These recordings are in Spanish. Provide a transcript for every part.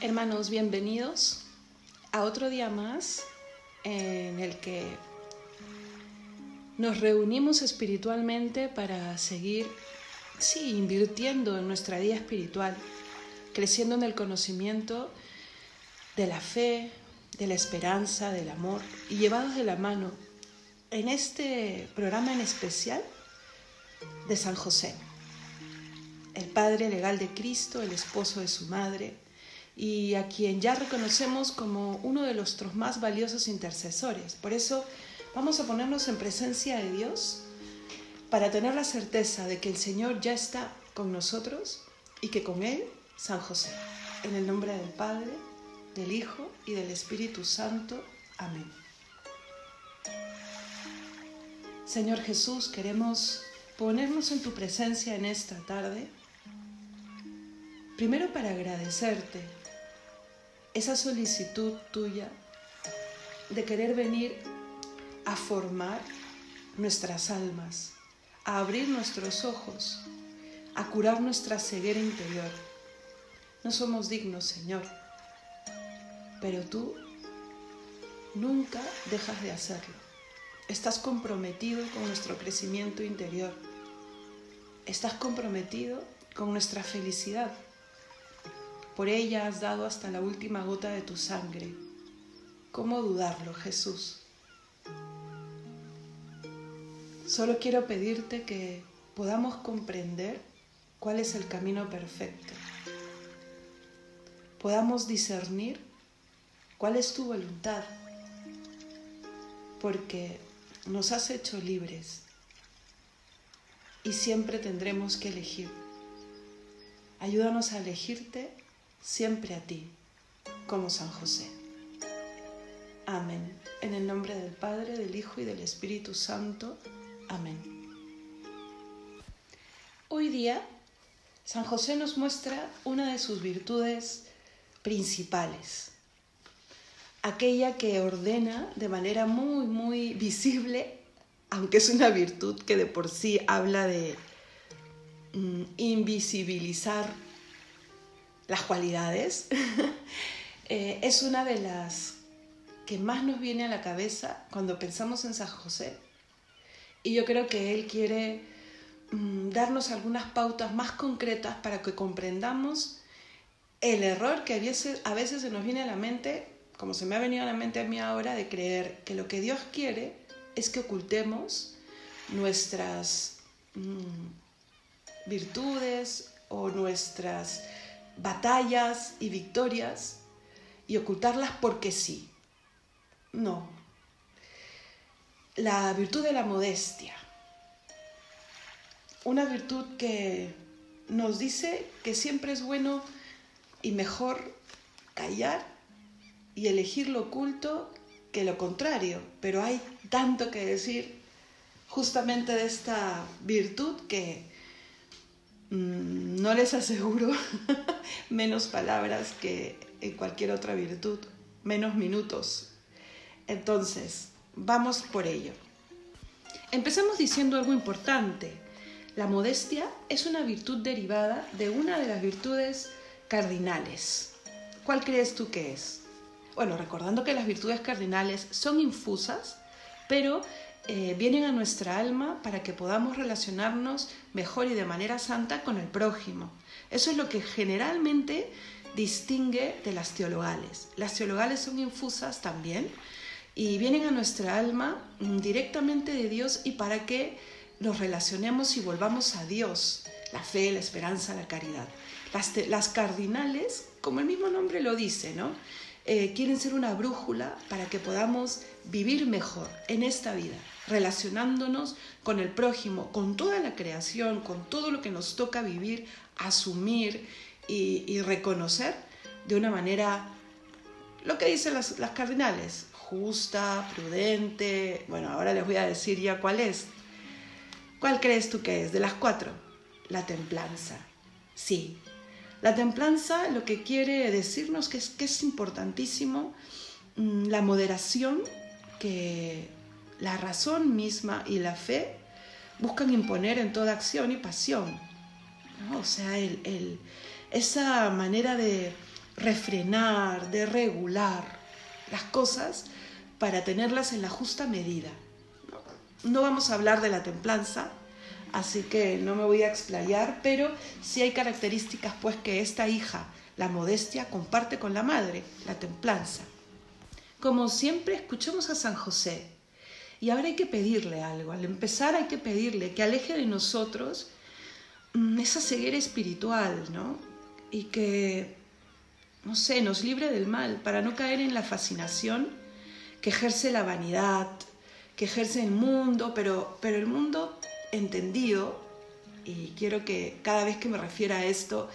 Hermanos, bienvenidos a otro día más en el que nos reunimos espiritualmente para seguir, sí, invirtiendo en nuestra vida espiritual, creciendo en el conocimiento de la fe, de la esperanza, del amor y llevados de la mano en este programa en especial de San José, el Padre legal de Cristo, el esposo de su madre y a quien ya reconocemos como uno de nuestros más valiosos intercesores. Por eso vamos a ponernos en presencia de Dios para tener la certeza de que el Señor ya está con nosotros y que con Él, San José. En el nombre del Padre, del Hijo y del Espíritu Santo. Amén. Señor Jesús, queremos ponernos en tu presencia en esta tarde, primero para agradecerte esa solicitud tuya de querer venir a formar nuestras almas, a abrir nuestros ojos, a curar nuestra ceguera interior. No somos dignos, Señor, pero tú nunca dejas de hacerlo. Estás comprometido con nuestro crecimiento interior. Estás comprometido con nuestra felicidad. Por ella has dado hasta la última gota de tu sangre. ¿Cómo dudarlo, Jesús? Solo quiero pedirte que podamos comprender cuál es el camino perfecto. Podamos discernir cuál es tu voluntad. Porque nos has hecho libres y siempre tendremos que elegir. Ayúdanos a elegirte siempre a ti, como San José. Amén. En el nombre del Padre, del Hijo y del Espíritu Santo. Amén. Hoy día, San José nos muestra una de sus virtudes principales aquella que ordena de manera muy, muy visible, aunque es una virtud que de por sí habla de mm, invisibilizar las cualidades, eh, es una de las que más nos viene a la cabeza cuando pensamos en San José. Y yo creo que él quiere mm, darnos algunas pautas más concretas para que comprendamos el error que a veces, a veces se nos viene a la mente como se me ha venido a la mente a mí ahora, de creer que lo que Dios quiere es que ocultemos nuestras mm, virtudes o nuestras batallas y victorias y ocultarlas porque sí. No. La virtud de la modestia. Una virtud que nos dice que siempre es bueno y mejor callar y elegir lo oculto que lo contrario, pero hay tanto que decir justamente de esta virtud que mm, no les aseguro menos palabras que en cualquier otra virtud, menos minutos. Entonces, vamos por ello. Empecemos diciendo algo importante. La modestia es una virtud derivada de una de las virtudes cardinales. ¿Cuál crees tú que es? Bueno, recordando que las virtudes cardinales son infusas, pero eh, vienen a nuestra alma para que podamos relacionarnos mejor y de manera santa con el prójimo. Eso es lo que generalmente distingue de las teologales. Las teologales son infusas también y vienen a nuestra alma directamente de Dios y para que nos relacionemos y volvamos a Dios, la fe, la esperanza, la caridad. Las, las cardinales, como el mismo nombre lo dice, ¿no? Eh, quieren ser una brújula para que podamos vivir mejor en esta vida, relacionándonos con el prójimo, con toda la creación, con todo lo que nos toca vivir, asumir y, reconocer de una manera, lo que dicen las, las cardinales, justa, prudente. Bueno, ahora les voy a decir ya cuál es. ¿Cuál crees tú que es? De las cuatro. La templanza. Sí, la templanza lo que quiere decirnos que es, que es importantísimo mm, la moderación que la razón misma y la fe buscan imponer en toda acción y pasión. O sea, esa manera de refrenar, de regular las cosas para tenerlas en la justa medida. No vamos a hablar de la templanza, así que no me voy a explayar, pero sí hay características pues que esta hija, la modestia, comparte con la madre, la templanza. Como siempre, escuchemos a San José. Y ahora hay que pedirle algo. Al empezar hay que pedirle que aleje de nosotros mm, esa ceguera espiritual, ¿no? Y que, no sé, nos libre del mal para no caer en la fascinación que ejerce la vanidad, que ejerce el mundo, pero, pero el mundo entendido, y quiero que cada vez que me refiera a esto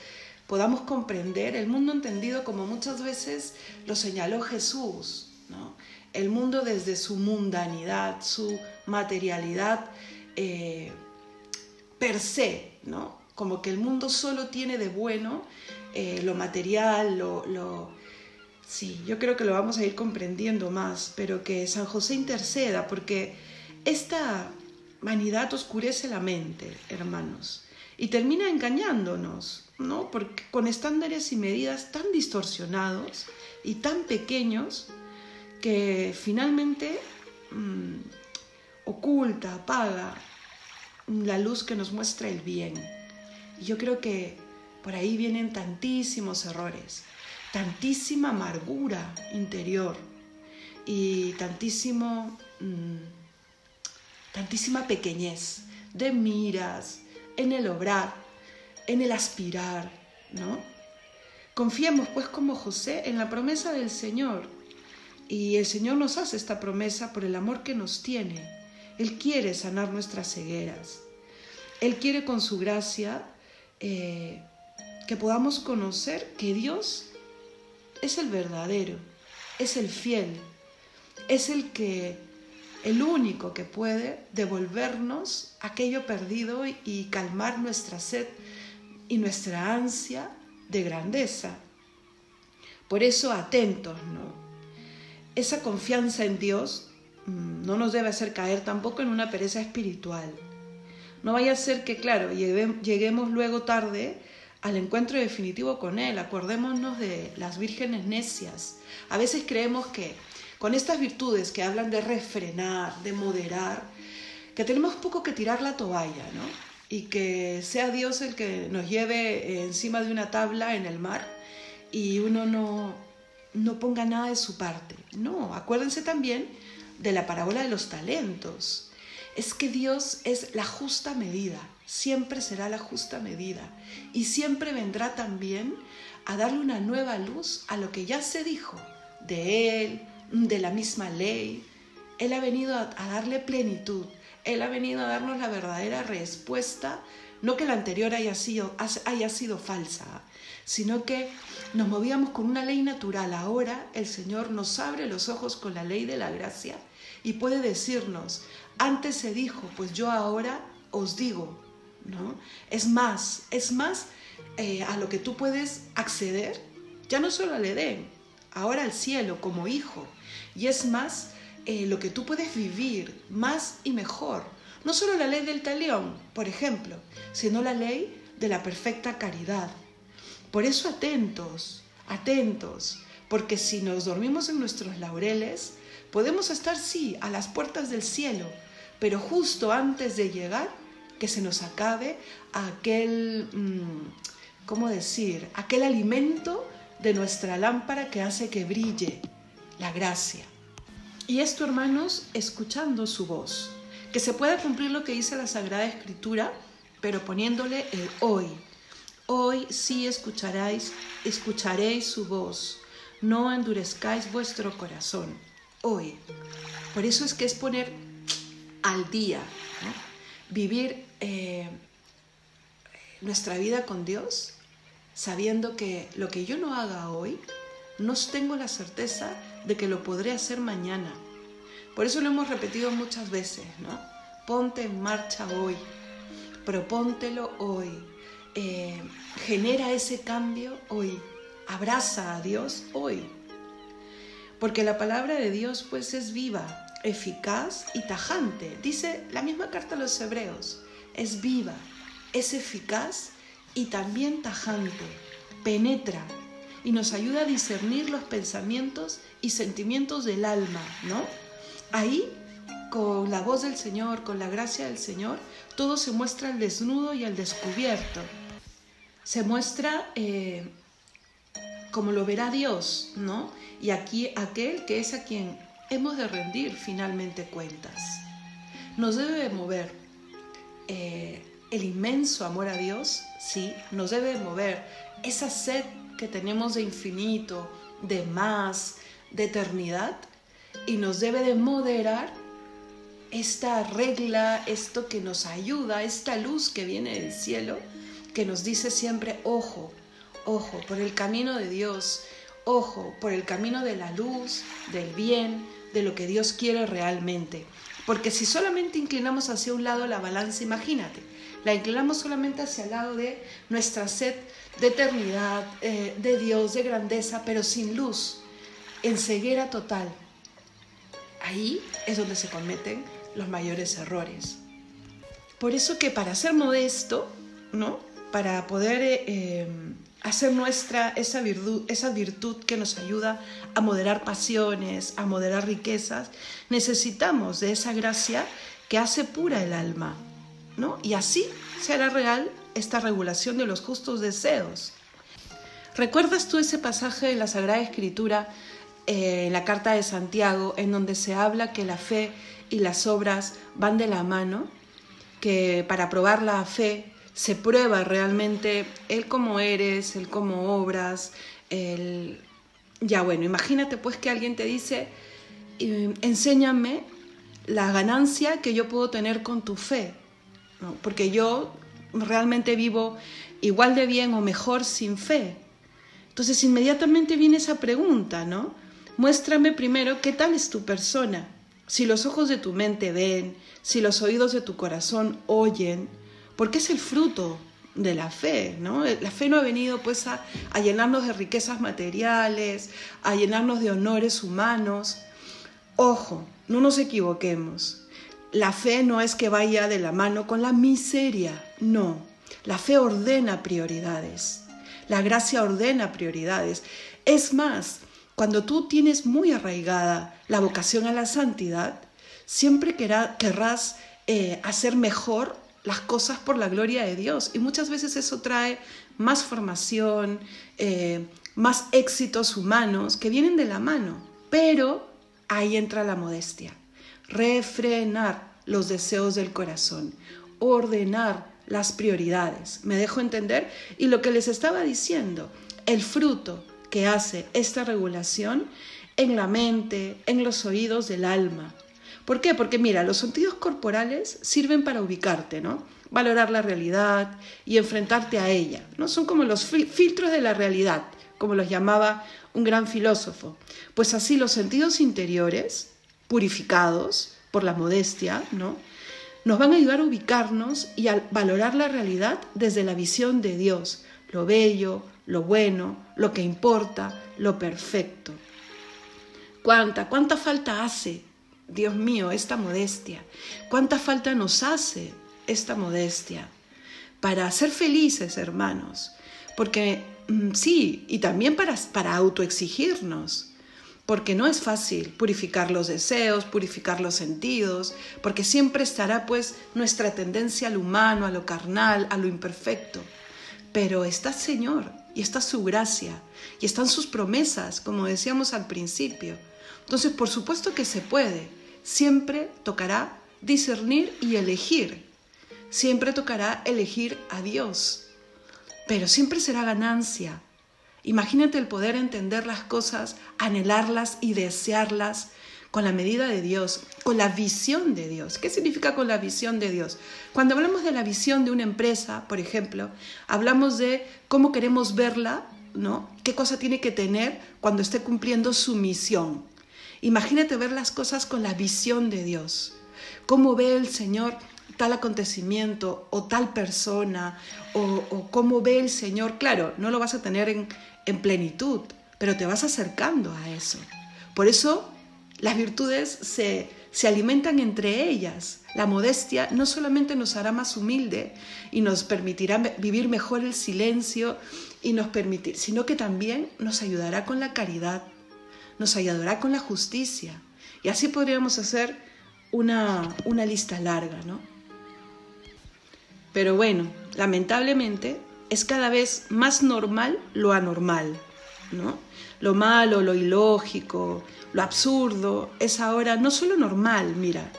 podamos comprender el mundo entendido como muchas veces lo señaló Jesús, ¿no? El mundo desde su mundanidad, su materialidad eh, per se, ¿no? como que el mundo solo tiene de bueno eh, lo material, lo, lo... Sí, yo creo que lo vamos a ir comprendiendo más, pero que San José interceda, porque esta vanidad oscurece la mente, hermanos, y termina engañándonos, ¿no? Porque con estándares y medidas tan distorsionados y tan pequeños que finalmente mm, oculta, apaga la luz que nos muestra el bien. Y yo creo que por ahí vienen tantísimos errores, tantísima amargura interior y tantísimo... Mm, tantísima pequeñez de miras, en el obrar, en el aspirar, ¿no? Confiemos pues como José en la promesa del Señor y el Señor nos hace esta promesa por el amor que nos tiene. Él quiere sanar nuestras cegueras. Él quiere con su gracia eh, que podamos conocer que Dios es el verdadero, es el fiel, es el que el único que puede devolvernos aquello perdido y calmar nuestra sed y nuestra ansia de grandeza. Por eso atentos, ¿no? Esa confianza en Dios mm, no nos debe hacer caer tampoco en una pereza espiritual. No vaya a ser que, claro, lleguemos luego tarde al encuentro definitivo con Él. Acordémonos de las vírgenes necias. A veces creemos que con estas virtudes que hablan de refrenar, de moderar, que tenemos poco que tirar la toalla, ¿no? Y que sea Dios el que nos lleve encima de una tabla en el mar y uno no, no ponga nada de su parte. No, acuérdense también de la parábola de los talentos. Es que Dios es la justa medida, siempre será la justa medida y siempre vendrá también a darle una nueva luz a lo que ya se dijo de Él, de la misma ley. Él ha venido a, darle plenitud. Él ha venido a darnos la verdadera respuesta, no que la anterior haya sido, haya sido falsa, sino que nos movíamos con una ley natural. Ahora el Señor nos abre los ojos con la ley de la gracia y puede decirnos, antes se dijo, pues yo ahora os digo, ¿no? Es más, es más eh, a lo que tú puedes acceder, ya no solo al Edén, ahora al cielo como hijo. Y es más eh, lo que tú puedes vivir más y mejor. No solo la ley del talión, por ejemplo, sino la ley de la perfecta caridad. Por eso atentos, atentos, porque si nos dormimos en nuestros laureles, podemos estar, sí, a las puertas del cielo, pero justo antes de llegar, que se nos acabe aquel, mm, ¿cómo decir?, aquel alimento de nuestra lámpara que hace que brille la gracia. Y esto, hermanos, escuchando su voz. Que se pueda cumplir lo que dice la Sagrada Escritura, pero poniéndole el hoy. Hoy sí escucharéis, escucharéis su voz. No endurezcáis vuestro corazón. Hoy. Por eso es que es poner al día, vivir eh, nuestra vida con Dios, sabiendo que lo que yo no haga hoy, no tengo la certeza de que lo podré hacer mañana. Por eso lo hemos repetido muchas veces, ¿no? Ponte en marcha hoy, propóntelo hoy, eh, genera ese cambio hoy, abraza a Dios hoy. Porque la palabra de Dios pues es viva, eficaz y tajante. Dice la misma carta a los hebreos, es viva, es eficaz y también tajante, penetra y nos ayuda a discernir los pensamientos y sentimientos del alma, ¿no? Ahí, con la voz del Señor, con la gracia del Señor, todo se muestra al desnudo y al descubierto. Se muestra eh, como lo verá Dios, ¿no? Y aquí aquel que es a quien hemos de rendir finalmente cuentas. Nos debe mover eh, el inmenso amor a Dios, sí, nos debe mover esa sed que tenemos de infinito, de más, de eternidad, y nos debe de moderar esta regla, esto que nos ayuda, esta luz que viene del cielo, que nos dice siempre, ojo, ojo, por el camino de Dios, ojo, por el camino de la luz, del bien, de lo que Dios quiere realmente. Porque si solamente inclinamos hacia un lado la balanza, imagínate, la inclinamos solamente hacia el lado de nuestra sed de eternidad, eh, de Dios, de grandeza, pero sin luz, en ceguera total. Ahí es donde se cometen los mayores errores. Por eso que para ser modesto, ¿no? Para poder eh, em, hacer nuestra esa virtud, esa virtud que nos ayuda a moderar pasiones, a moderar riquezas, necesitamos de esa gracia que hace pura el alma, ¿no? Y así será real esta regulación de los justos deseos. ¿Recuerdas tú ese pasaje de la Sagrada Escritura eh, en la carta de Santiago en donde se habla que la fe y las obras van de la mano? Que para probar la fe se prueba realmente el cómo eres, el cómo obras, el... Ya bueno, imagínate pues que alguien te dice, enséñame la ganancia que yo puedo tener con tu fe, porque yo realmente vivo igual de bien o mejor sin fe. Entonces inmediatamente viene esa pregunta, ¿no? Muéstrame primero qué tal es tu persona. Si los ojos de tu mente ven, si los oídos de tu corazón oyen, porque es el fruto de la fe, ¿no? La fe no ha venido pues a, llenarnos de riquezas materiales, a llenarnos de honores humanos. Ojo, no nos equivoquemos. La fe no es que vaya de la mano con la miseria, no. La fe ordena prioridades. La gracia ordena prioridades. Es más, cuando tú tienes muy arraigada la vocación a la santidad, siempre querrás eh, hacer mejor las cosas por la gloria de Dios. Y muchas veces eso trae más formación, eh, más éxitos humanos que vienen de la mano. Pero ahí entra la modestia. Refrenar los deseos del corazón, ordenar las prioridades. ¿Me dejo entender? Y lo que les estaba diciendo, el fruto que hace esta regulación en la mente, en los oídos del alma, ¿Por qué? Porque mira, los sentidos corporales sirven para ubicarte, ¿no? Valorar la realidad y enfrentarte a ella, ¿no? Son como los filtros de la realidad, como los llamaba un gran filósofo. Pues así los sentidos interiores, purificados por la modestia, ¿no? Nos van a ayudar a ubicarnos y a valorar la realidad desde la visión de Dios, lo bello, lo bueno, lo que importa, lo perfecto. ¿Cuánta, cuánta falta hace Dios mío, esta modestia. ¿Cuánta falta nos hace esta modestia? Para ser felices, hermanos. Porque mm, sí, y también para, para autoexigirnos. Porque no es fácil purificar los deseos, purificar los sentidos, porque siempre estará pues nuestra tendencia al humano, a lo carnal, a lo imperfecto. Pero está Señor y está su gracia y están sus promesas, como decíamos al principio. Entonces, por supuesto que se puede, siempre tocará discernir y elegir. Siempre tocará elegir a Dios. Pero siempre será ganancia. Imagínate el poder entender las cosas, anhelarlas y desearlas con la medida de Dios, con la visión de Dios. ¿Qué significa con la visión de Dios? Cuando hablamos de la visión de una empresa, por ejemplo, hablamos de cómo queremos verla, ¿no? ¿Qué cosa tiene que tener cuando esté cumpliendo su misión? Imagínate ver las cosas con la visión de Dios. Cómo ve el Señor tal acontecimiento o tal persona o, cómo ve el Señor. Claro, no lo vas a tener en, en plenitud, pero te vas acercando a eso. Por eso las virtudes se, se alimentan entre ellas. La modestia no solamente nos hará más humilde y nos permitirá vivir mejor el silencio y nos permitir, sino que también nos ayudará con la caridad, nos ayudará con la justicia. Y así podríamos hacer una, una lista larga, ¿no? Pero bueno, lamentablemente es cada vez más normal lo anormal, ¿no? Lo malo, lo ilógico, lo absurdo es ahora no solo normal, mira,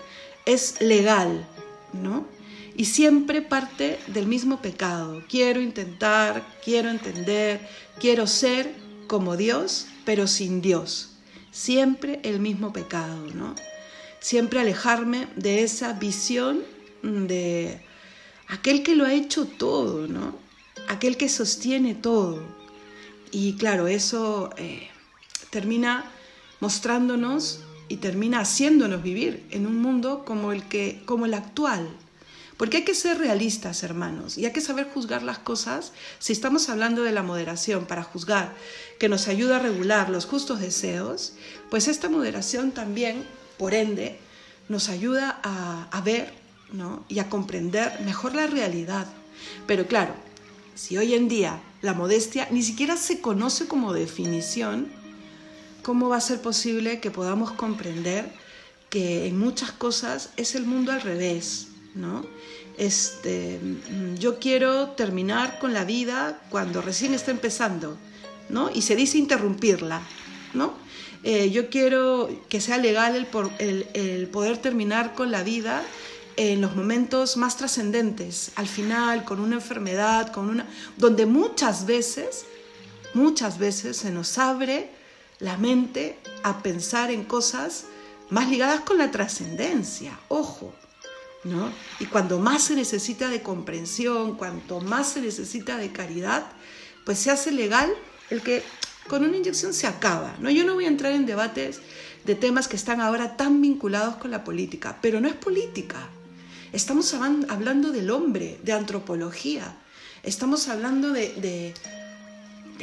es legal, ¿no? Y siempre parte del mismo pecado. Quiero intentar, quiero entender, quiero ser como Dios, pero sin Dios. Siempre el mismo pecado, ¿no? Siempre alejarme de esa visión de aquel que lo ha hecho todo, ¿no? Aquel que sostiene todo. Y claro, eso eh, termina mostrándonos y termina haciéndonos vivir en un mundo como el, que, como el actual. Porque hay que ser realistas, hermanos, y hay que saber juzgar las cosas. Si estamos hablando de la moderación para juzgar, que nos ayuda a regular los justos deseos, pues esta moderación también, por ende, nos ayuda a, ver y a comprender mejor la realidad. Pero claro, si hoy en día la modestia ni siquiera se conoce como definición, ¿cómo va a ser posible que podamos comprender que en muchas cosas es el mundo al revés? ¿No? Este, yo quiero terminar con la vida cuando recién está empezando, ¿no? Y se dice interrumpirla, ¿no? Eh, yo quiero que sea legal el, el poder terminar con la vida en los momentos más trascendentes, al final, con una enfermedad, con una, donde muchas veces, muchas veces se nos abre la mente a pensar en cosas más ligadas con la trascendencia, ojo, ¿no? Y cuando más se necesita de comprensión, cuanto más se necesita de caridad, pues se hace legal el que con una inyección se acaba, ¿no? Yo no voy a entrar en debates de temas que están ahora tan vinculados con la política, pero no es política, Estamos hablando del hombre, de antropología. Estamos hablando de,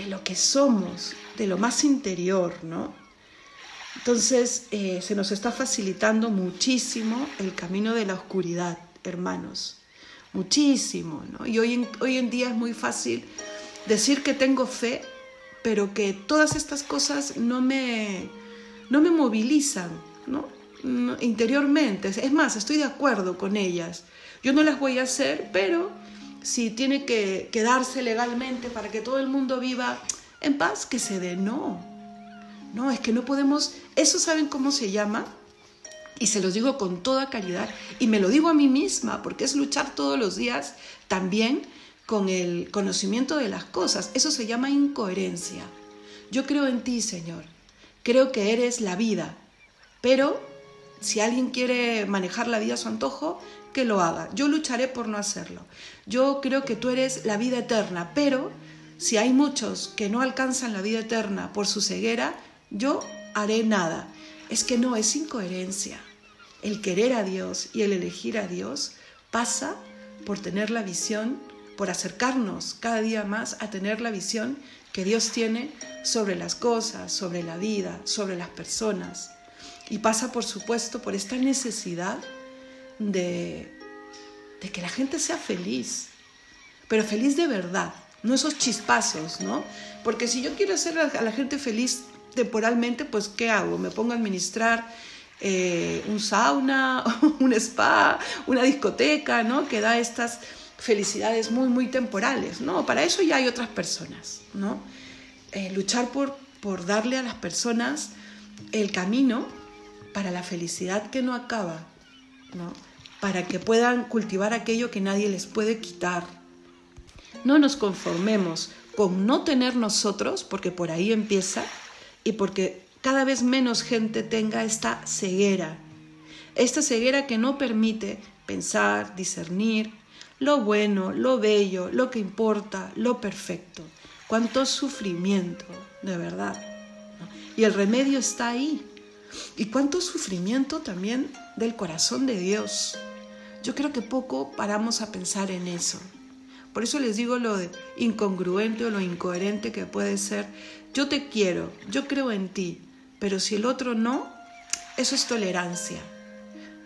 lo que somos, de lo más interior, ¿no? Entonces eh, se nos está facilitando muchísimo el camino de la oscuridad, hermanos. Muchísimo, ¿no? Y hoy en, hoy en día es muy fácil decir que tengo fe, pero que todas estas cosas no me, no me movilizan, ¿no? interiormente. Es más, estoy de acuerdo con ellas. Yo no las voy a hacer, pero si tiene que quedarse legalmente para que todo el mundo viva en paz, que se dé. No, no, es que no podemos, eso saben cómo se llama, y se los digo con toda caridad, y me lo digo a mí misma, porque es luchar todos los días también con el conocimiento de las cosas. Eso se llama incoherencia. Yo creo en ti, Señor. Creo que eres la vida, pero si alguien quiere manejar la vida a su antojo, que lo haga. Yo lucharé por no hacerlo. Yo creo que tú eres la vida eterna, pero si hay muchos que no alcanzan la vida eterna por su ceguera, yo haré nada. Es que no, es incoherencia. El querer a Dios y el elegir a Dios pasa por tener la visión, por acercarnos cada día más a tener la visión que Dios tiene sobre las cosas, sobre la vida, sobre las personas. Y pasa, por supuesto, por esta necesidad de, de que la gente sea feliz, pero feliz de verdad, no esos chispazos, ¿no? Porque si yo quiero hacer a la gente feliz temporalmente, pues ¿qué hago? Me pongo a administrar eh, un sauna, un spa, una discoteca, ¿no? Que da estas felicidades muy, muy temporales, ¿no? Para eso ya hay otras personas, ¿no? Eh, luchar por, por darle a las personas el camino para la felicidad que no acaba, ¿no? para que puedan cultivar aquello que nadie les puede quitar. No nos conformemos con no tener nosotros, porque por ahí empieza, y porque cada vez menos gente tenga esta ceguera, esta ceguera que no permite pensar, discernir lo bueno, lo bello, lo que importa, lo perfecto. Cuánto sufrimiento, de verdad. Y el remedio está ahí, y cuánto sufrimiento también del corazón de Dios. Yo creo que poco paramos a pensar en eso. Por eso les digo lo incongruente o lo incoherente que puede ser. Yo te quiero, yo creo en ti, pero si el otro no, eso es tolerancia.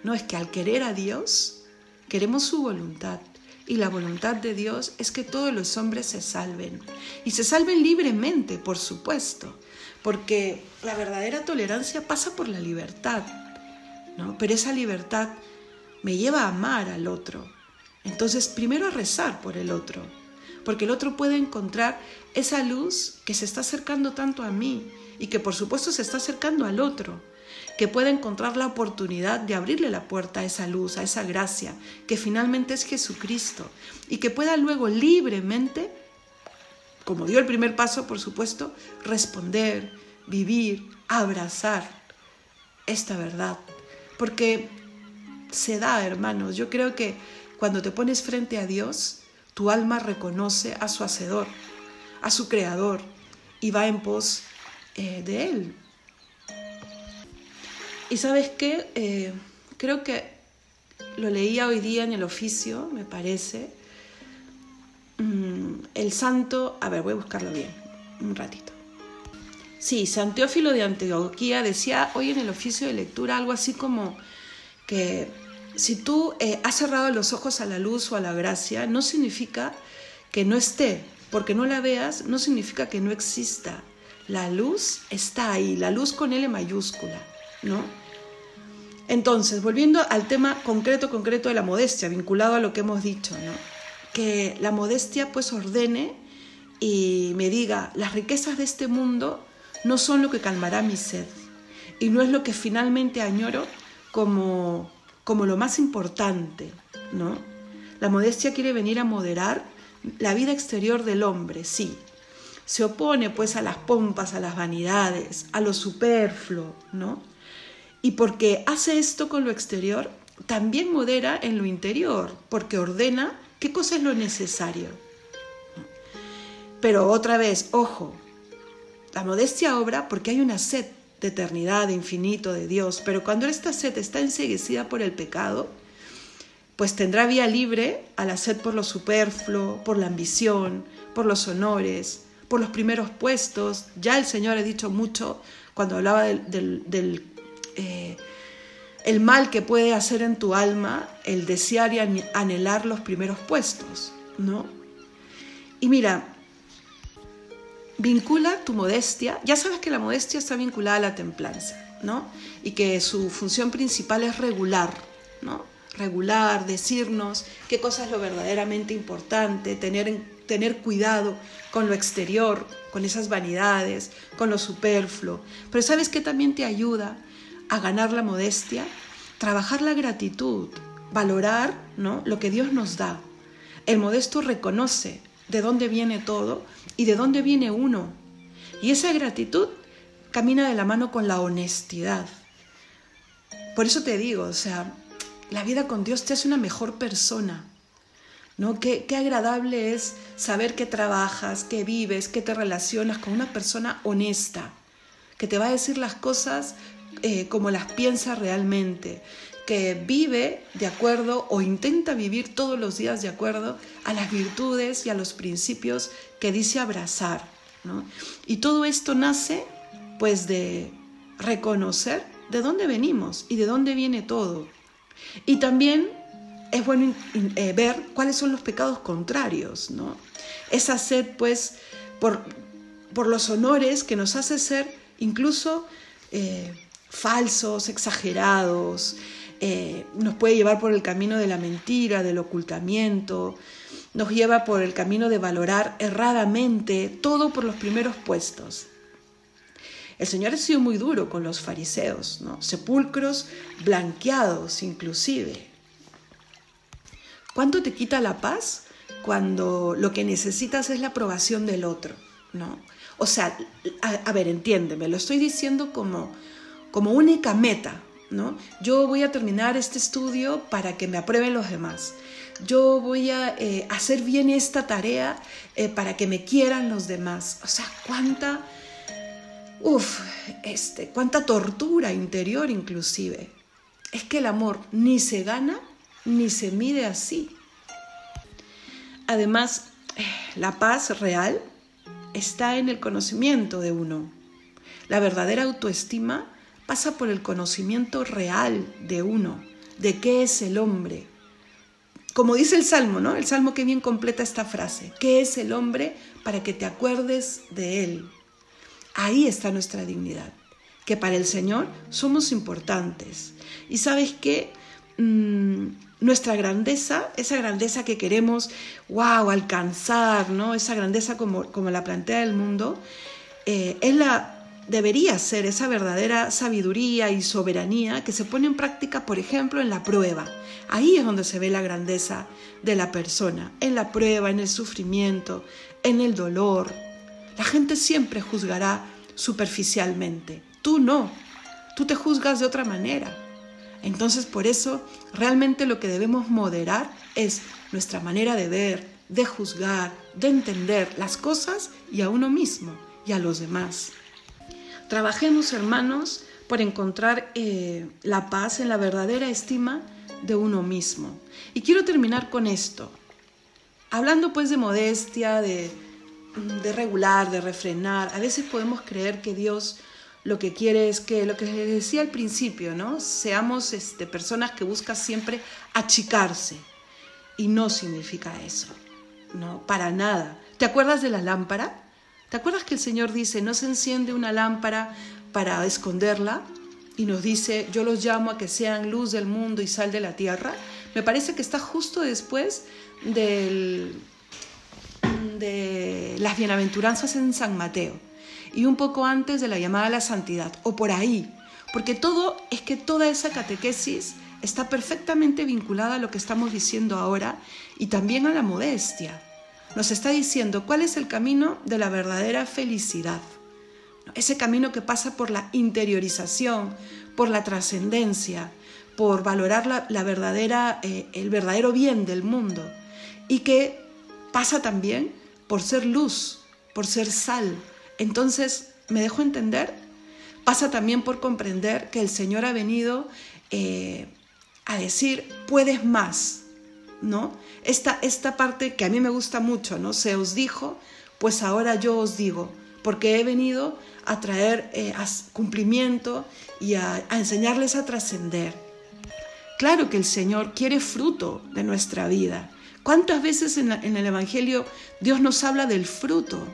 No es que al querer a Dios, queremos su voluntad. Y la voluntad de Dios es que todos los hombres se salven. Y se salven libremente, por supuesto. Porque la verdadera tolerancia pasa por la libertad. ¿no? Pero esa libertad me lleva a amar al otro. Entonces, primero a rezar por el otro. Porque el otro puede encontrar esa luz que se está acercando tanto a mí y que por supuesto se está acercando al otro que pueda encontrar la oportunidad de abrirle la puerta a esa luz, a esa gracia, que finalmente es Jesucristo, y que pueda luego libremente, como dio el primer paso, por supuesto, responder, vivir, abrazar esta verdad. Porque se da, hermanos, yo creo que cuando te pones frente a Dios, tu alma reconoce a su Hacedor, a su Creador, y va en pos eh, de Él, y sabes qué, eh, creo que lo leía hoy día en el oficio, me parece. Mm, el santo, a ver, voy a buscarlo bien, un ratito. Sí, San Teófilo de Antioquía decía hoy en el oficio de lectura algo así como que si tú eh, has cerrado los ojos a la luz o a la gracia, no significa que no esté, porque no la veas, no significa que no exista. La luz está ahí, la luz con L mayúscula, ¿no? Entonces, volviendo al tema concreto, concreto de la modestia, vinculado a lo que hemos dicho, ¿no? que la modestia pues ordene y me diga, las riquezas de este mundo no son lo que calmará mi sed y no es lo que finalmente añoro como, como lo más importante, ¿no? La modestia quiere venir a moderar la vida exterior del hombre, sí. Se opone pues a las pompas, a las vanidades, a lo superfluo, ¿no? Y porque hace esto con lo exterior, también modera en lo interior, porque ordena qué cosa es lo necesario. Pero otra vez, ojo, la modestia obra porque hay una sed de eternidad, de infinito, de Dios, pero cuando esta sed está enseguecida por el pecado, pues tendrá vía libre a la sed por lo superfluo, por la ambición, por los honores, por los primeros puestos. Ya el Señor ha dicho mucho cuando hablaba del, eh, mal que puede hacer en tu alma el desear y anhelar los primeros puestos, ¿no? Y mira, vincula tu modestia, ya sabes que la modestia está vinculada a la templanza, ¿no? Y que su función principal es regular, ¿no? Regular, decirnos qué cosa es lo verdaderamente importante, tener, tener cuidado con lo exterior, con esas vanidades, con lo superfluo. Pero ¿sabes qué también te ayuda? a ganar la modestia, trabajar la gratitud, valorar ¿no? lo que Dios nos da. El modesto reconoce de dónde viene todo y de dónde viene uno. Y esa gratitud camina de la mano con la honestidad. Por eso te digo, o sea, la vida con Dios te hace una mejor persona. ¿No? Qué, qué agradable es saber que trabajas, que vives, que te relacionas con una persona honesta, que te va a decir las cosas eh, como las piensa realmente, que vive de acuerdo o intenta vivir todos los días de acuerdo a las virtudes y a los principios que dice abrazar. Y todo esto nace pues de reconocer de dónde venimos y de dónde viene todo. Y también es bueno eh, ver cuáles son los pecados contrarios, ¿no? Esa sed, pues, por, por los honores que nos hace ser incluso eh, falsos, exagerados, eh, nos puede llevar por el camino de la mentira, del ocultamiento, nos lleva por el camino de valorar erradamente todo por los primeros puestos. El Señor ha sido muy duro con los fariseos, ¿no? sepulcros blanqueados inclusive. ¿Cuánto te quita la paz cuando lo que necesitas es la aprobación del otro? ¿no? O sea, a, a ver, entiéndeme, lo estoy diciendo como, como única meta, ¿no? Yo voy a terminar este estudio para que me aprueben los demás. Yo voy a eh, hacer bien esta tarea eh, para que me quieran los demás. O sea, cuánta, uff, este, cuánta tortura interior inclusive. Es que el amor ni se gana ni se mide así. Además, la paz real está en el conocimiento de uno. La verdadera autoestima pasa por el conocimiento real de uno, de qué es el hombre. Como dice el Salmo, ¿no? El Salmo que bien completa esta frase. ¿Qué es el hombre para que te acuerdes de él? Ahí está nuestra dignidad, que para el Señor somos importantes. Y sabes qué? Mm, nuestra grandeza, esa grandeza que queremos, wow, alcanzar, ¿no? Esa grandeza como, como la plantea el mundo, eh, es la, debería ser esa verdadera sabiduría y soberanía que se pone en práctica, por ejemplo, en la prueba. Ahí es donde se ve la grandeza de la persona, en la prueba, en el sufrimiento, en el dolor. La gente siempre juzgará superficialmente. Tú no, tú te juzgas de otra manera. Entonces, por eso, realmente lo que debemos moderar es nuestra manera de ver, de juzgar, de entender las cosas y a uno mismo y a los demás. Trabajemos, hermanos, por encontrar eh, la paz en la verdadera estima de uno mismo. Y quiero terminar con esto. Hablando pues de modestia, de, regular, de refrenar, a veces podemos creer que Dios lo que quiere es que, lo que les decía al principio, ¿no? Seamos este, personas que buscan siempre achicarse. Y no significa eso, ¿no? Para nada. ¿Te acuerdas de la lámpara? ¿Te acuerdas que el Señor dice, no se enciende una lámpara para esconderla? Y nos dice, yo los llamo a que sean luz del mundo y sal de la tierra. Me parece que está justo después de las bienaventuranzas en San Mateo y un poco antes de la llamada a la santidad, o por ahí, porque todo es que toda esa catequesis está perfectamente vinculada a lo que estamos diciendo ahora y también a la modestia. Nos está diciendo cuál es el camino de la verdadera felicidad. Ese camino que pasa por la interiorización, por la trascendencia, por valorar la, verdadera, eh, el verdadero bien del mundo y que pasa también por ser luz, por ser sal, entonces, ¿me dejo entender? Pasa también por comprender que el Señor ha venido eh, a decir, puedes más, ¿no? Esta, esta parte que a mí me gusta mucho, ¿no? Se os dijo, pues ahora yo os digo, porque he venido a traer eh, cumplimiento y a, enseñarles a trascender. Claro que el Señor quiere fruto de nuestra vida. ¿Cuántas veces en el Evangelio Dios nos habla del fruto?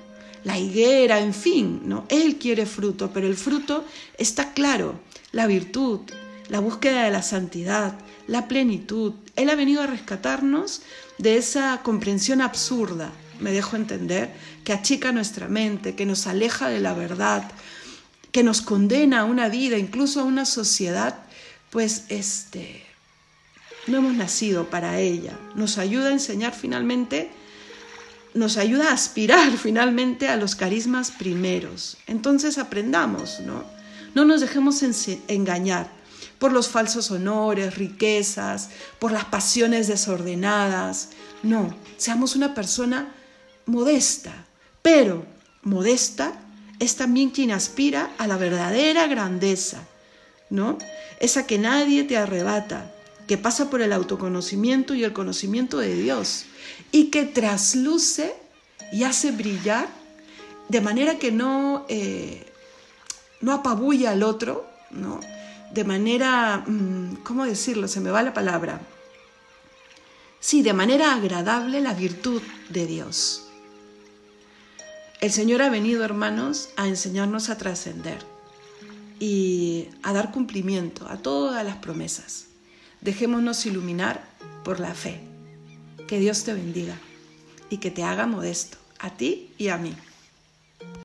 la higuera, en fin, ¿no? Él quiere fruto, pero el fruto está claro, la virtud, la búsqueda de la santidad, la plenitud. Él ha venido a rescatarnos de esa comprensión absurda, me dejo entender, que achica nuestra mente, que nos aleja de la verdad, que nos condena a una vida, incluso a una sociedad, pues este no hemos nacido para ella. Nos ayuda a enseñar finalmente nos ayuda a aspirar finalmente a los carismas primeros. Entonces aprendamos, ¿no? No nos dejemos engañar por los falsos honores, riquezas, por las pasiones desordenadas. No, seamos una persona modesta, pero modesta es también quien aspira a la verdadera grandeza, ¿no? Esa que nadie te arrebata, que pasa por el autoconocimiento y el conocimiento de Dios y que trasluce y hace brillar de manera que no, eh, no apabulla al otro, ¿no? De manera, mm, ¿cómo decirlo? Se me va la palabra. Sí, de manera agradable la virtud de Dios. El Señor ha venido, hermanos, a enseñarnos a trascender y a dar cumplimiento a todas las promesas. Dejémonos iluminar por la fe. Que Dios te bendiga y que te haga modesto, a ti y a mí.